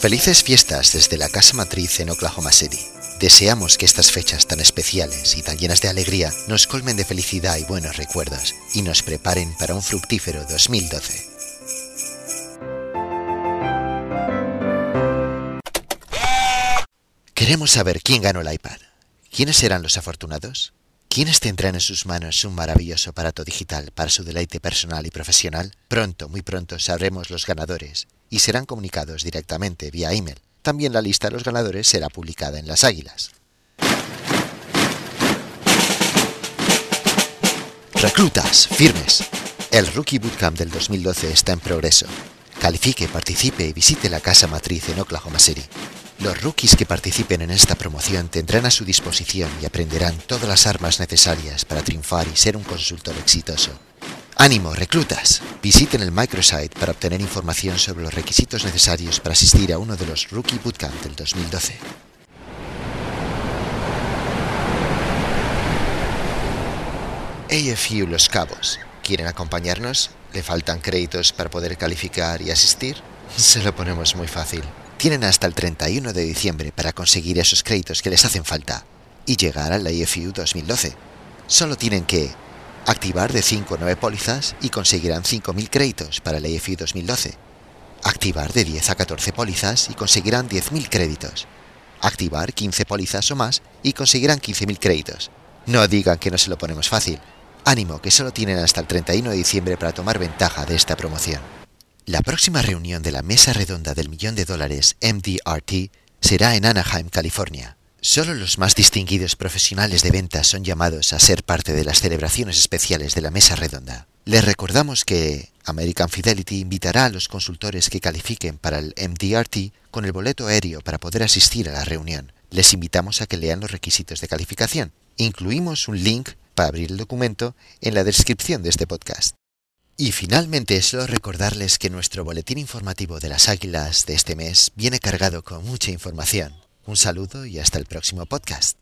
Felices fiestas desde la casa matriz en Oklahoma City. Deseamos que estas fechas tan especiales y tan llenas de alegría nos colmen de felicidad y buenos recuerdos y nos preparen para un fructífero 2012. Queremos saber quién ganó el iPad. ¿Quiénes serán los afortunados? ¿Quiénes tendrán en sus manos un maravilloso aparato digital para su deleite personal y profesional? Pronto, muy pronto sabremos los ganadores y serán comunicados directamente vía email. También la lista de los ganadores será publicada en las águilas. Reclutas, firmes. El Rookie Bootcamp del 2012 está en progreso. Califique, participe y visite la casa matriz en Oklahoma City. Los rookies que participen en esta promoción tendrán a su disposición y aprenderán todas las armas necesarias para triunfar y ser un consultor exitoso. ¡Ánimo, reclutas! Visiten el microsite para obtener información sobre los requisitos necesarios para asistir a uno de los Rookie Bootcamp del 2012. AFU Los Cabos. ¿Quieren acompañarnos? ¿Le faltan créditos para poder calificar y asistir? Se lo ponemos muy fácil. Tienen hasta el 31 de diciembre para conseguir esos créditos que les hacen falta y llegar al AFU 2012. Solo tienen que activar de 5 a 9 pólizas y conseguirán 5.000 créditos para el AFU 2012. Activar de 10 a 14 pólizas y conseguirán 10.000 créditos. Activar 15 pólizas o más y conseguirán 15.000 créditos. No digan que no se lo ponemos fácil. Ánimo, que solo tienen hasta el 31 de diciembre para tomar ventaja de esta promoción. La próxima reunión de la Mesa Redonda del Millón de Dólares MDRT será en Anaheim, California. Solo los más distinguidos profesionales de ventas son llamados a ser parte de las celebraciones especiales de la Mesa Redonda. Les recordamos que American Fidelity invitará a los consultores que califiquen para el MDRT con el boleto aéreo para poder asistir a la reunión. Les invitamos a que lean los requisitos de calificación. Incluimos un link para abrir el documento en la descripción de este podcast. Y finalmente solo recordarles que nuestro boletín informativo de las águilas de este mes viene cargado con mucha información. Un saludo y hasta el próximo podcast.